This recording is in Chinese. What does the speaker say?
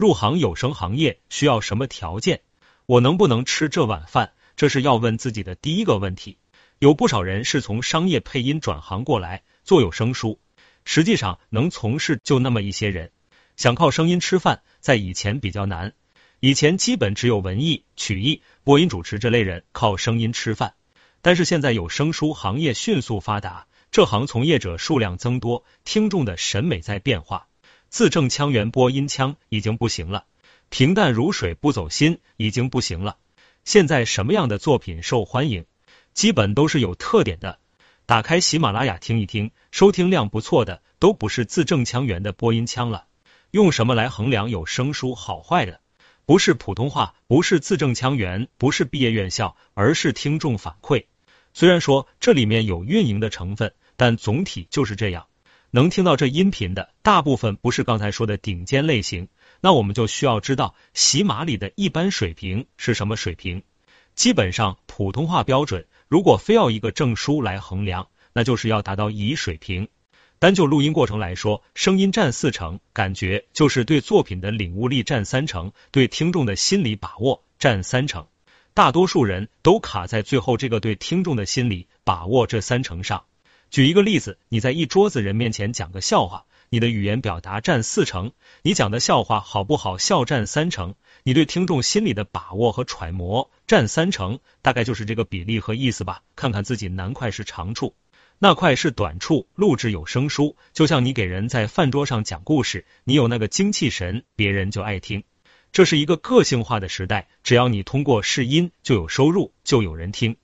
入行有声行业需要什么条件？我能不能吃这碗饭？这是要问自己的第一个问题。有不少人是从商业配音转行过来做有声书，实际上能从事就那么一些人。想靠声音吃饭，在以前比较难。以前基本只有文艺、曲艺、播音主持这类人靠声音吃饭，但是现在有声书行业迅速发达，这行从业者数量增多，听众的审美在变化。字正腔圆播音腔已经不行了，平淡如水不走心已经不行了。现在什么样的作品受欢迎？基本都是有特点的。打开喜马拉雅听一听，收听量不错的都不是字正腔圆的播音腔了。用什么来衡量有声书好坏的？不是普通话，不是字正腔圆，不是毕业院校，而是听众反馈。虽然说这里面有运营的成分，但总体就是这样。能听到这音频的大部分不是刚才说的顶尖类型，那我们就需要知道喜马里的一般水平是什么水平。基本上普通话标准，如果非要一个证书来衡量，那就是要达到乙水平。单就录音过程来说，声音占四成，感觉就是对作品的领悟力占三成，对听众的心理把握占三成。大多数人都卡在最后这个对听众的心理把握这三成上。举一个例子，你在一桌子人面前讲个笑话，你的语言表达占四成，你讲的笑话好不好笑占三成，你对听众心理的把握和揣摩占三成，大概就是这个比例和意思吧。看看自己难块是长处，那块是短处。录制有声书，就像你给人在饭桌上讲故事，你有那个精气神，别人就爱听。这是一个个性化的时代，只要你通过试音就有收入，就有人听。